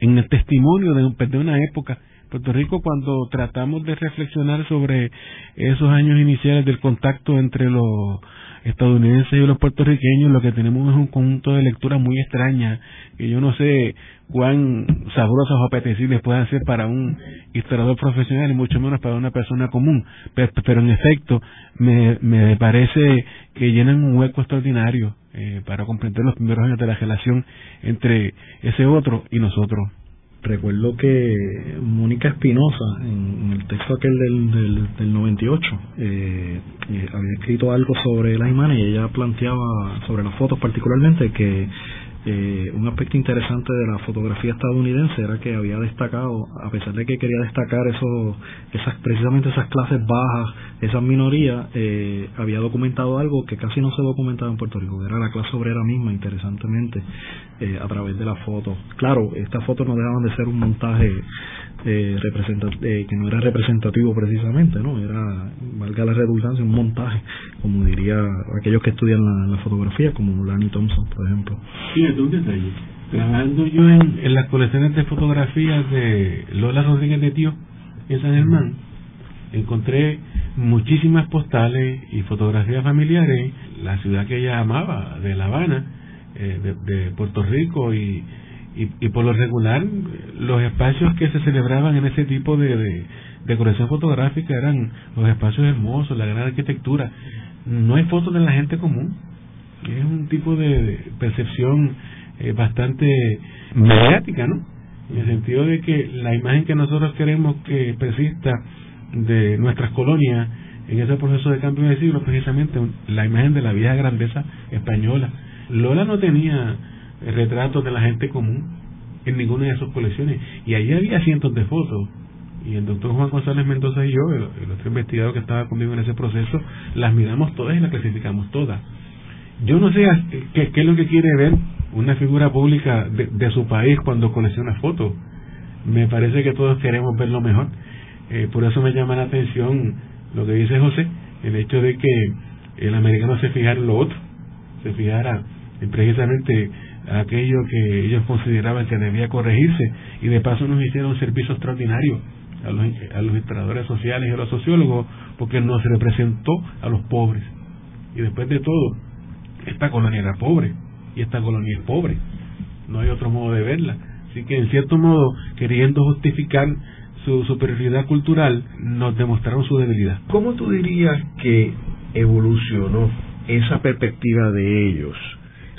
Speaker 4: en el testimonio de, pues, de una época. Puerto Rico, cuando tratamos de reflexionar sobre esos años iniciales del contacto entre los estadounidenses y los puertorriqueños, lo que tenemos es un conjunto de lecturas muy extrañas, que yo no sé cuán sabrosas o apetecibles puedan ser para un historiador profesional y mucho menos para una persona común, pero, en efecto me, me parece que llenan un hueco extraordinario eh, para comprender los primeros años de la relación entre ese otro y nosotros
Speaker 3: recuerdo que Mónica Espinosa, en, el texto aquel del, del, del 98, eh, eh, había escrito algo sobre las imágenes y ella planteaba sobre las fotos particularmente que eh, un aspecto interesante de la fotografía estadounidense era que había destacado, a pesar de que quería destacar eso, precisamente esas clases bajas, esas minorías, eh, había documentado algo que casi no se documentaba en Puerto Rico, que era la clase obrera misma, interesantemente, eh, a través de la foto. Claro, estas fotos no dejaban de ser un montaje eh, eh, que no era representativo precisamente, no era, valga la redundancia, un montaje, como diría aquellos que estudian la, fotografía, como Lani Thompson, por ejemplo.
Speaker 4: Trabajando yo en, las colecciones de fotografías de Lola Rodríguez de Tío en San Germán, encontré muchísimas postales y fotografías familiares, la ciudad que ella amaba, de La Habana, eh, de, Puerto Rico y y, por lo regular los espacios que se celebraban en ese tipo de, decoración fotográfica eran los espacios hermosos, la gran arquitectura. No hay fotos de la gente común. Es un tipo de, percepción eh, bastante mediática, ¿no? En el sentido de que la imagen que nosotros queremos que persista de nuestras colonias en ese proceso de cambio de siglo, precisamente la imagen de la vieja grandeza española. Lola no tenía retratos de la gente común en ninguna de sus colecciones. Y allí había cientos de fotos. Y el doctor Juan González Mendoza y yo, el, otro investigador que estaba conmigo en ese proceso, las miramos todas y las clasificamos todas. Yo no sé qué, qué es lo que quiere ver una figura pública de, su país cuando colecciona fotos. Me parece que todos queremos ver lo mejor. Eh, por eso me llama la atención lo que dice José, el hecho de que el americano se fijara en lo otro, se fijara en precisamente aquello que ellos consideraban que debía corregirse y de paso nos hicieron un servicio extraordinario a los, a los sociales y a los sociólogos porque nos representó a los pobres Y después de todo, esta colonia era pobre y esta colonia es pobre. No hay otro modo de verla. Así que, en cierto modo, queriendo justificar su superioridad cultural, nos demostraron su debilidad.
Speaker 2: ¿Cómo tú dirías que evolucionó esa perspectiva de ellos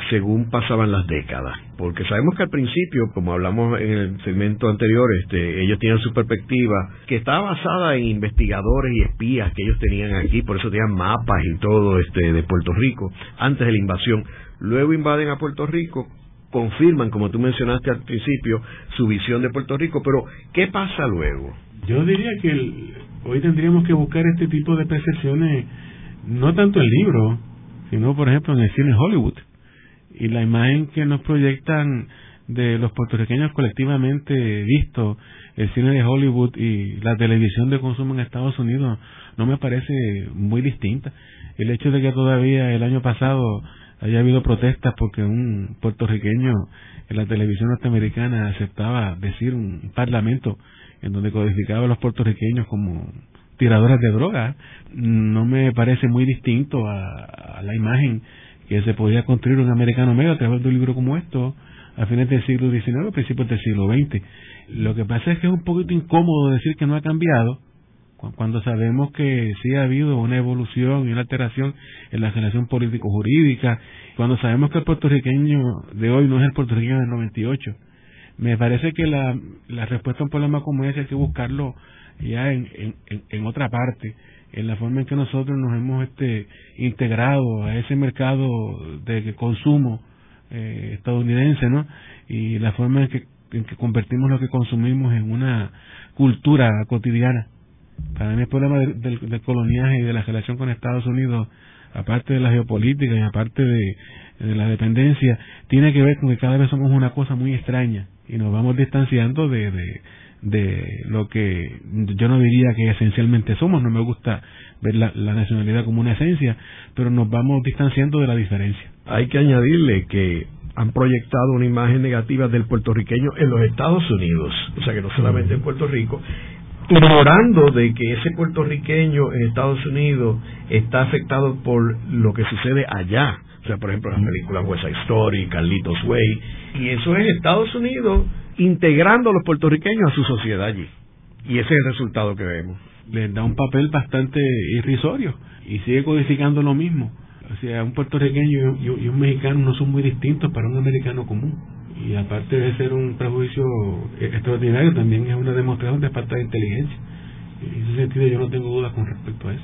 Speaker 2: según pasaban las décadas? Porque sabemos que al principio, como hablamos en el segmento anterior, este, ellos tenían su perspectiva que estaba basada en investigadores y espías que ellos tenían aquí, por eso tenían mapas y todo este, de Puerto Rico antes de la invasión. Luego invaden a Puerto Rico, confirman, como tú mencionaste al principio, su visión de Puerto Rico, pero ¿qué pasa luego?
Speaker 4: Yo diría que hoy tendríamos que buscar este tipo de percepciones, no tanto en libros, sino por ejemplo en el cine Hollywood. Y la imagen que nos proyectan de los puertorriqueños colectivamente visto el cine de Hollywood y la televisión de consumo en Estados Unidos no me parece muy distinta. El hecho de que todavía el año pasado haya habido protestas porque un puertorriqueño en la televisión norteamericana aceptaba decir un parlamento en donde codificaba a los puertorriqueños como tiradoras de drogas, no me parece muy distinto a, la imagen que se podía construir un americano medio a través de un libro como esto a fines del siglo XIX, a principios del siglo XX. Lo que pasa es que es un poquito incómodo decir que no ha cambiado, cuando sabemos que sí ha habido una evolución y una alteración en la relación político-jurídica, cuando sabemos que el puertorriqueño de hoy no es el puertorriqueño del 98. Me parece que la, la respuesta a un problema como ese hay que buscarlo ya en, en, en otra parte, en la forma en que nosotros nos hemos este, integrado a ese mercado de consumo eh, estadounidense, ¿no? Y la forma en que, en que convertimos lo que consumimos en una cultura cotidiana para mí el problema del, coloniaje y de la relación con Estados Unidos, aparte de la geopolítica y aparte de, la dependencia, tiene que ver con que cada vez somos una cosa muy extraña y nos vamos distanciando de, de, lo que yo no diría que esencialmente somos, no me gusta ver la, la, nacionalidad como una esencia, pero nos vamos distanciando de la diferencia.
Speaker 2: Hay que añadirle que han proyectado una imagen negativa del puertorriqueño en los Estados Unidos, o sea que no solamente en Puerto Rico, ignorando de que ese puertorriqueño en Estados Unidos está afectado por lo que sucede allá. O sea, por ejemplo, las películas West Side Story, Carlitos Way. Y eso es Estados Unidos integrando a los puertorriqueños a su sociedad allí. Y ese es el resultado que vemos.
Speaker 4: Les da un papel bastante irrisorio y sigue codificando lo mismo. O sea, un puertorriqueño y un mexicano no son muy distintos para un americano común y aparte de ser un prejuicio extraordinario, también es una demostración de falta de inteligencia. En ese sentido yo no tengo dudas con respecto a eso.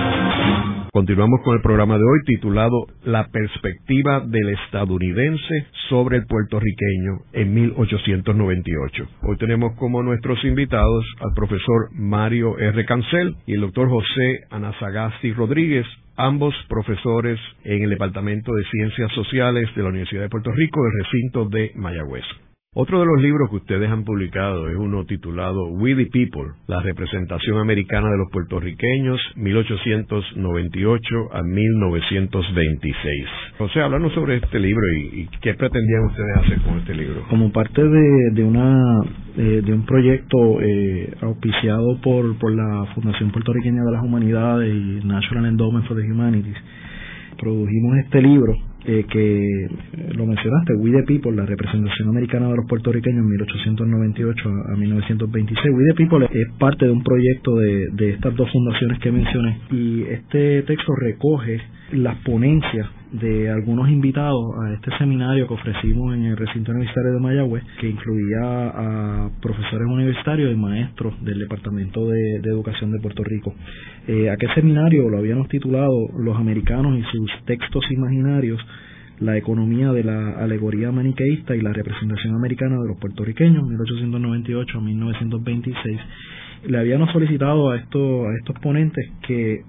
Speaker 2: Continuamos con el programa de hoy titulado La perspectiva del estadounidense sobre el puertorriqueño en 1898. Hoy tenemos como nuestros invitados al profesor Mario R. Cancel y el doctor José Anasagasti Rodríguez, ambos profesores en el Departamento de Ciencias Sociales de la Universidad de Puerto Rico del recinto de Mayagüez. Otro de los libros que ustedes han publicado es uno titulado We the People, la representación americana de los puertorriqueños 1898 a 1926. José, háblanos sobre este libro y, qué pretendían ustedes hacer con este libro.
Speaker 3: Como parte de, una eh, de un proyecto eh, auspiciado por, por la Fundación Puertorriqueña de las Humanidades y National Endowment for the Humanities, produjimos este libro eh, que lo mencionaste, We the People, la representación americana de los puertorriqueños 1898 a, 1926. We the People es parte de un proyecto de estas dos fundaciones que mencioné y este texto recoge las ponencias de algunos invitados a este seminario que ofrecimos en el recinto universitario de Mayagüez, que incluía a profesores universitarios y maestros del Departamento de, Educación de Puerto Rico. Eh, aquel seminario lo habíamos titulado Los americanos y sus textos imaginarios, la economía de la alegoría maniqueísta y la representación americana de los puertorriqueños, 1898 a 1926. Le habíamos solicitado a, estos a estos ponentes que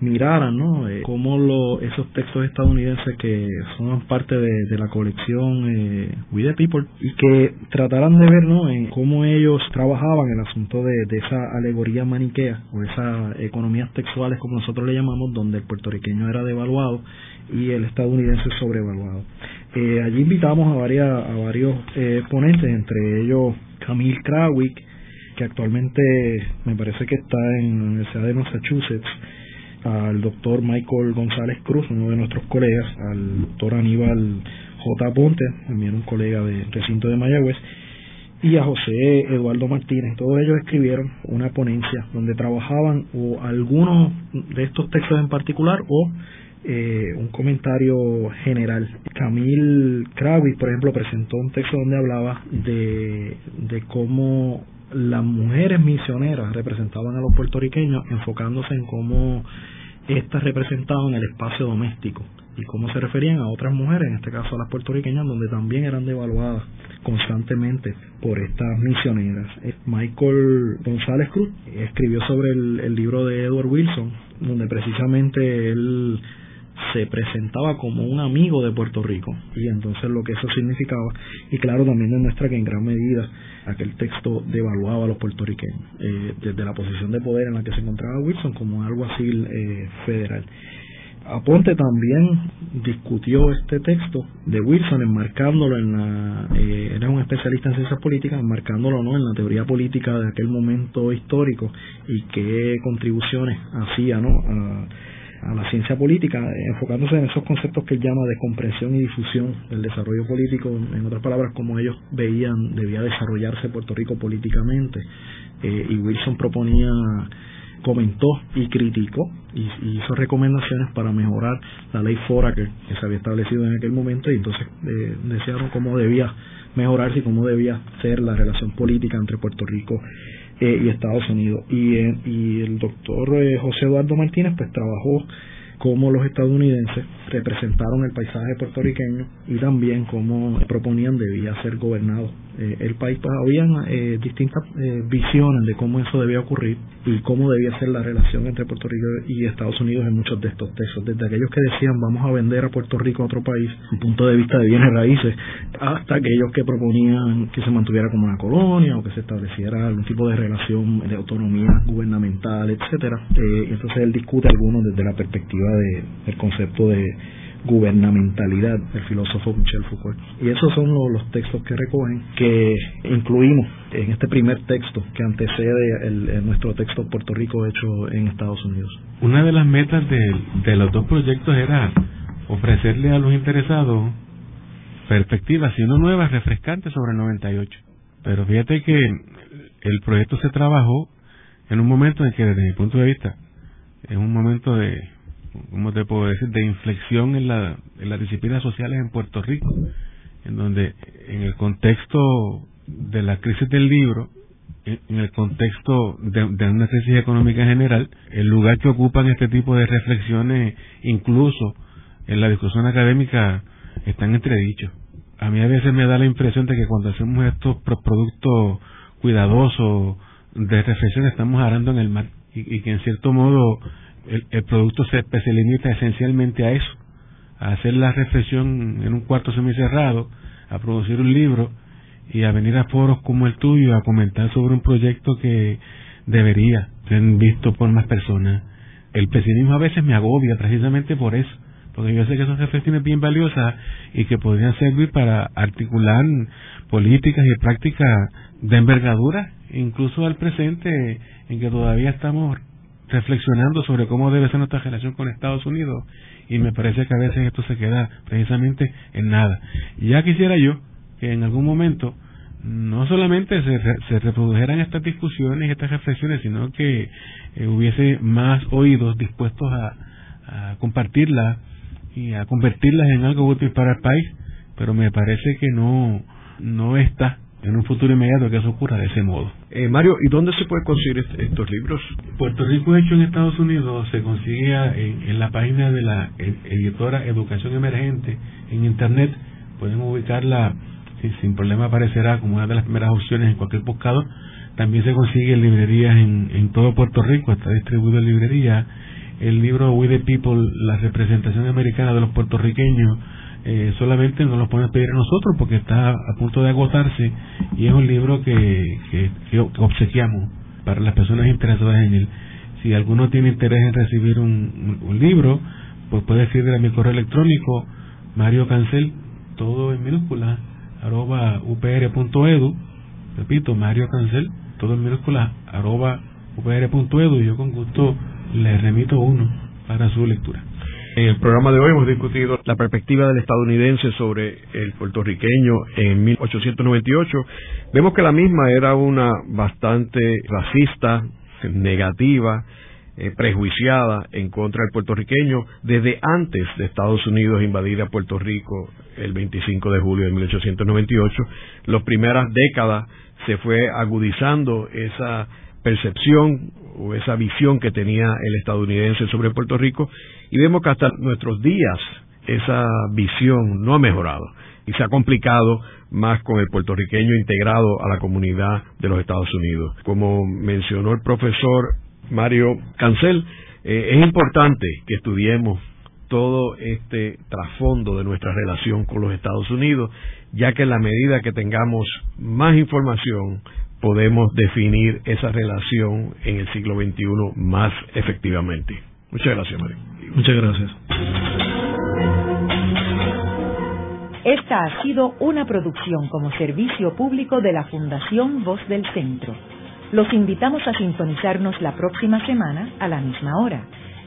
Speaker 3: miraran ¿no? Eh, cómo esos textos estadounidenses que son parte de, la colección eh, We the People y que trataran de ver ¿no? en cómo ellos trabajaban el asunto de, de esa alegoría maniquea o esas economías textuales como nosotros le llamamos donde el puertorriqueño era devaluado y el estadounidense sobrevaluado. Eh, allí invitamos a, varias, a varios eh, ponentes, entre ellos Camille Krawick, que actualmente me parece que está en la Universidad de Massachusetts, al doctor Michael González Cruz, uno de nuestros colegas, al doctor Aníbal J. Ponte, también un colega del recinto de Mayagüez, y a José Eduardo Martínez. Todos ellos escribieron una ponencia donde trabajaban o algunos de estos textos en particular o eh, un comentario general. Camille Krawitz, por ejemplo, presentó un texto donde hablaba de, de cómo las mujeres misioneras representaban a los puertorriqueños, enfocándose en cómo éstas representaban el espacio doméstico y cómo se referían a otras mujeres, en este caso a las puertorriqueñas, donde también eran devaluadas constantemente por estas misioneras. Eh, Michael González Cruz escribió sobre el, el libro de Edward Wilson, donde precisamente él se presentaba como un amigo de Puerto Rico. Y entonces lo que eso significaba y claro también demuestra que en gran medida aquel texto devaluaba a los puertorriqueños eh, desde la posición de poder en la que se encontraba Wilson como algo así eh, federal. Aponte también discutió este texto de Wilson enmarcándolo en la eh, era un especialista en ciencias políticas enmarcándolo no en la teoría política de aquel momento histórico y qué contribuciones hacía no a, a la ciencia política, enfocándose en esos conceptos que él llama de comprensión y difusión del desarrollo político, en otras palabras, como ellos veían debía desarrollarse Puerto Rico políticamente. Eh, y Wilson proponía, comentó y criticó y, hizo recomendaciones para mejorar la ley FORA que, se había establecido en aquel momento y entonces eh, desearon cómo debía mejorarse y cómo debía ser la relación política entre Puerto Rico eh, y Estados Unidos. Y, eh, y el doctor eh, José Eduardo Martínez pues trabajó cómo los estadounidenses representaron el paisaje puertorriqueño y también cómo proponían debía ser gobernado eh, el país. Pues habían eh, distintas eh, visiones de cómo eso debía ocurrir y cómo debía ser la relación entre Puerto Rico y Estados Unidos en muchos de estos textos. Desde aquellos que decían vamos a vender a Puerto Rico a otro país, un punto de vista de bienes raíces, hasta aquellos que proponían que se mantuviera como una colonia o que se estableciera algún tipo de relación de autonomía gubernamental, etcétera. y entonces él discute algunos desde la perspectiva de, del concepto de gubernamentalidad del filósofo Michel Foucault. Y esos son los, textos que recogen, que incluimos en este primer texto que antecede el, nuestro texto Puerto Rico hecho en Estados Unidos.
Speaker 4: Una de las metas de, los dos proyectos era ofrecerle a los interesados perspectivas, si no nuevas, refrescantes sobre el 98. Pero fíjate que el proyecto se trabajó en un momento en que, desde mi punto de vista, es un momento de ¿cómo te puedo decir?, de inflexión en, la, en las disciplinas sociales en Puerto Rico, en donde en el contexto de la crisis del libro, en el contexto de, una crisis económica en general, el lugar que ocupan este tipo de reflexiones, incluso en la discusión académica, están entredichos. A mí a veces me da la impresión de que cuando hacemos estos productos cuidadosos de reflexión estamos arando en el mar y que en cierto modo el, producto se, se limita esencialmente a eso, a hacer la reflexión en un cuarto semicerrado, a producir un libro y a venir a foros como el tuyo a comentar sobre un proyecto que debería ser visto por más personas. El pesimismo a veces me agobia precisamente por eso, porque yo sé que son reflexiones bien valiosas y que podrían servir para articular políticas y prácticas de envergadura, incluso al presente en que todavía estamos reflexionando sobre cómo debe ser nuestra relación con Estados Unidos y me parece que a veces esto se queda precisamente en nada. Ya quisiera yo que en algún momento no solamente se, reprodujeran estas discusiones y estas reflexiones, sino que eh, hubiese más oídos dispuestos a, a compartirlas y a convertirlas en algo útil para el país, pero me parece que no, no está en un futuro inmediato que eso ocurra de ese modo.
Speaker 2: Eh, Mario, ¿y dónde se puede conseguir estos libros?
Speaker 4: Puerto Rico hecho en Estados Unidos se consigue en, la página de la editora Educación Emergente en Internet. Pueden ubicarla, sin problema aparecerá como una de las primeras opciones en cualquier buscador. También se consigue en librerías en, en todo Puerto Rico, está distribuido en librerías el libro We the People, la representación americana de los puertorriqueños, eh, solamente nos lo pueden pedir a nosotros porque está a punto de agotarse y es un libro que, que, obsequiamos para las personas interesadas en él. Si alguno tiene interés en recibir un, libro, pues puede escribir a mi correo electrónico Mario Cancel, todo en minúscula, arroba upr.edu. Repito, Mario Cancel, todo en minúscula, arroba upr.edu. Y yo con gusto le remito uno para su lectura.
Speaker 2: En el programa de hoy hemos discutido la perspectiva del estadounidense sobre el puertorriqueño en 1898. Vemos que la misma era una bastante racista, negativa, eh, prejuiciada en contra del puertorriqueño desde antes de Estados Unidos invadir a Puerto Rico el 25 de julio de 1898. Las primeras décadas se fue agudizando esa percepción o esa visión que tenía el estadounidense sobre Puerto Rico y vemos que hasta nuestros días esa visión no ha mejorado y se ha complicado más con el puertorriqueño integrado a la comunidad de los Estados Unidos. Como mencionó el profesor Mario Cancel, eh, es importante que estudiemos todo este trasfondo de nuestra relación con los Estados Unidos, ya que en la medida que tengamos más información, podemos definir esa relación en el siglo XXI más efectivamente. Muchas gracias, María.
Speaker 3: Muchas gracias.
Speaker 1: Esta ha sido una producción como servicio público de la Fundación Voz del Centro. Los invitamos a sintonizarnos la próxima semana a la misma hora.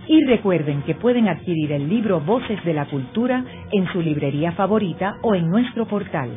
Speaker 1: Y recuerden que pueden adquirir el libro Voces de la Cultura en su librería favorita o en nuestro portal.